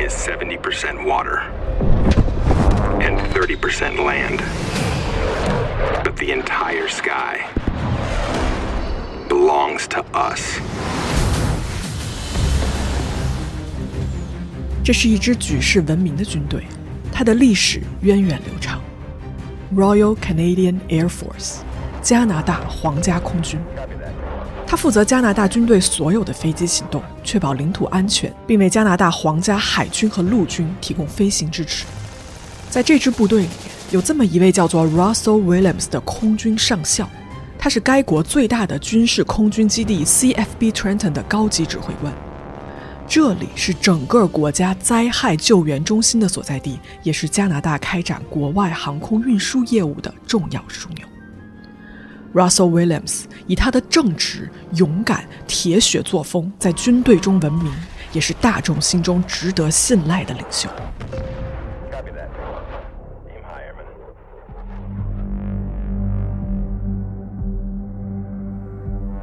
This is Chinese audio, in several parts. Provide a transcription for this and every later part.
is 70% water and 30% land. But the entire sky belongs to us. 这是一支举世闻名的军队，它的历史源远流长。Royal Canadian Air Force，加拿大皇家空军。 他负责加拿大军队所有的飞机行动，确保领土安全，并为加拿大皇家海军和陆军提供飞行支持。在这支部队里，有这么一位叫做 Russell Williams 的空军上校，他是该国最大的军事空军基地 CFB Trenton 的高级指挥官。这里是整个国家灾害救援中心的所在地，也是加拿大开展国外航空运输业务的重要枢纽。Russell Williams 以他的正直、勇敢、铁血作风，在军队中闻名，也是大众心中值得信赖的领袖。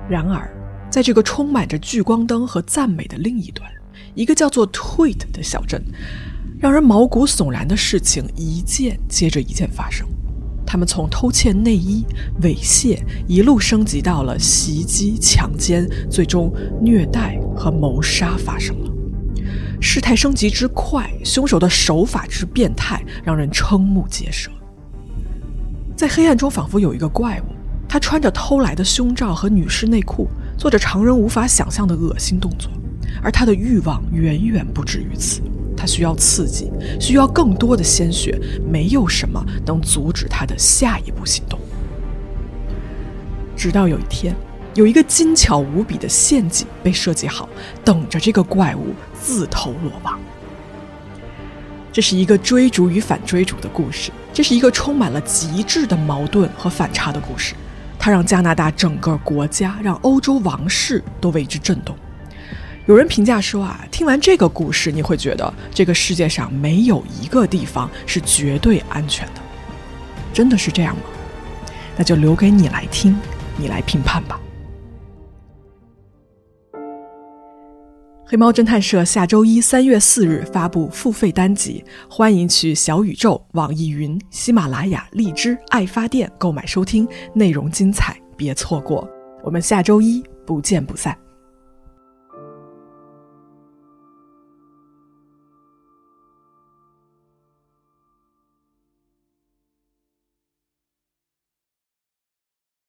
然而，在这个充满着聚光灯和赞美的另一端，一个叫做 Tweed 的小镇，让人毛骨悚然的事情一件接着一件发生。他们从偷窃内衣、猥亵，一路升级到了袭击、强奸，最终虐待和谋杀发生了。事态升级之快，凶手的手法之变态，让人瞠目结舌。在黑暗中，仿佛有一个怪物，他穿着偷来的胸罩和女士内裤，做着常人无法想象的恶心动作。而他的欲望远远不止于此，他需要刺激，需要更多的鲜血。没有什么能阻止他的下一步行动。直到有一天，有一个精巧无比的陷阱被设计好，等着这个怪物自投罗网。这是一个追逐与反追逐的故事，这是一个充满了极致的矛盾和反差的故事。它让加拿大整个国家，让欧洲王室都为之震动。有人评价说啊，听完这个故事，你会觉得这个世界上没有一个地方是绝对安全的。真的是这样吗？那就留给你来听，你来评判吧。黑猫侦探社下周一三月四日发布付费单集，欢迎去小宇宙、网易云、喜马拉雅、荔枝、爱发电购买收听，内容精彩，别错过。我们下周一不见不散。